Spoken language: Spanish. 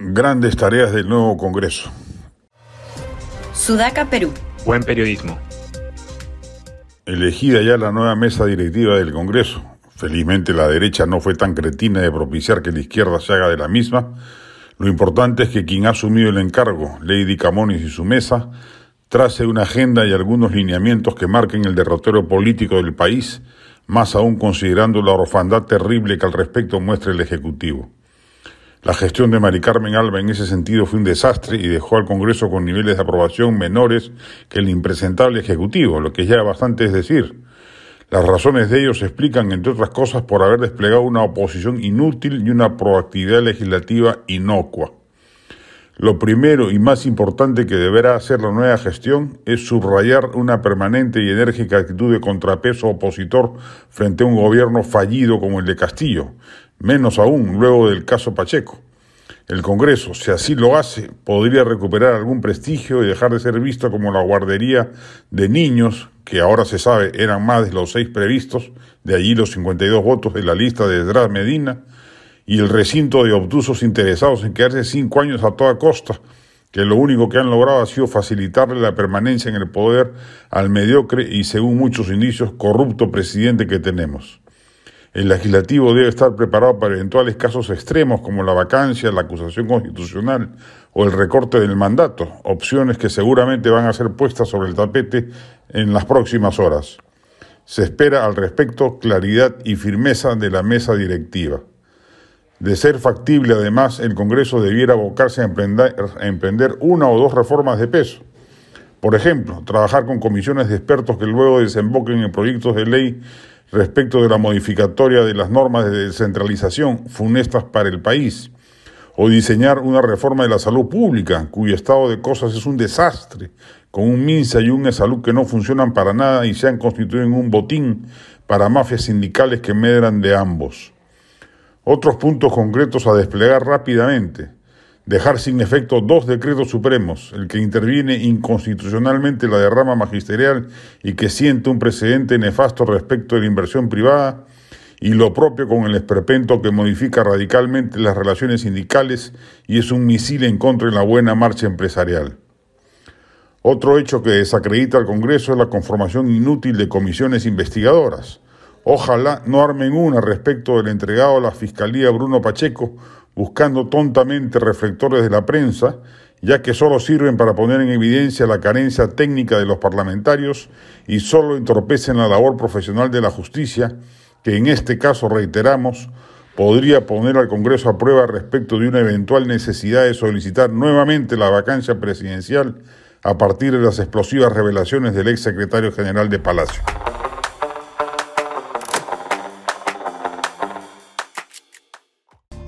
Grandes tareas del nuevo Congreso. Sudaca, Perú. Buen periodismo. Elegida ya la nueva mesa directiva del Congreso. Felizmente la derecha no fue tan cretina de propiciar que la izquierda se haga de la misma. Lo importante es que quien ha asumido el encargo, Lady Camones y su mesa, trace una agenda y algunos lineamientos que marquen el derrotero político del país, más aún considerando la orfandad terrible que al respecto muestra el Ejecutivo. La gestión de Mari Carmen Alba en ese sentido fue un desastre y dejó al Congreso con niveles de aprobación menores que el impresentable Ejecutivo, lo que ya bastante es decir. Las razones de ello se explican, entre otras cosas, por haber desplegado una oposición inútil y una proactividad legislativa inocua. Lo primero y más importante que deberá hacer la nueva gestión es subrayar una permanente y enérgica actitud de contrapeso opositor frente a un gobierno fallido como el de Castillo, menos aún luego del caso Pacheco. El Congreso, si así lo hace, podría recuperar algún prestigio y dejar de ser visto como la guardería de niños, que ahora se sabe eran más de los seis previstos, de allí los 52 votos de la lista de Dras Medina, y el recinto de obtusos interesados en quedarse cinco años a toda costa, que lo único que han logrado ha sido facilitarle la permanencia en el poder al mediocre y, según muchos indicios, corrupto presidente que tenemos. El legislativo debe estar preparado para eventuales casos extremos como la vacancia, la acusación constitucional o el recorte del mandato, opciones que seguramente van a ser puestas sobre el tapete en las próximas horas. Se espera al respecto claridad y firmeza de la mesa directiva. De ser factible, además, el Congreso debiera abocarse a emprender, una o dos reformas de peso. Por ejemplo, trabajar con comisiones de expertos que luego desemboquen en proyectos de ley respecto de la modificatoria de las normas de descentralización funestas para el país, o diseñar una reforma de la salud pública, cuyo estado de cosas es un desastre, con un MINSA y un salud que no funcionan para nada y se han constituido en un botín para mafias sindicales que medran de ambos. Otros puntos concretos a desplegar rápidamente dejar sin efecto dos decretos supremos, el que interviene inconstitucionalmente la derrama magisterial y que siente un precedente nefasto respecto de la inversión privada, y lo propio con el esperpento que modifica radicalmente las relaciones sindicales y es un misil en contra de la buena marcha empresarial. Otro hecho que desacredita al Congreso es la conformación inútil de comisiones investigadoras. Ojalá no armen una respecto del entregado a la Fiscalía Bruno Pacheco, buscando tontamente reflectores de la prensa, ya que solo sirven para poner en evidencia la carencia técnica de los parlamentarios y solo entorpecen la labor profesional de la justicia, que en este caso, reiteramos, podría poner al Congreso a prueba respecto de una eventual necesidad de solicitar nuevamente la vacancia presidencial a partir de las explosivas revelaciones del ex secretario general de Palacio.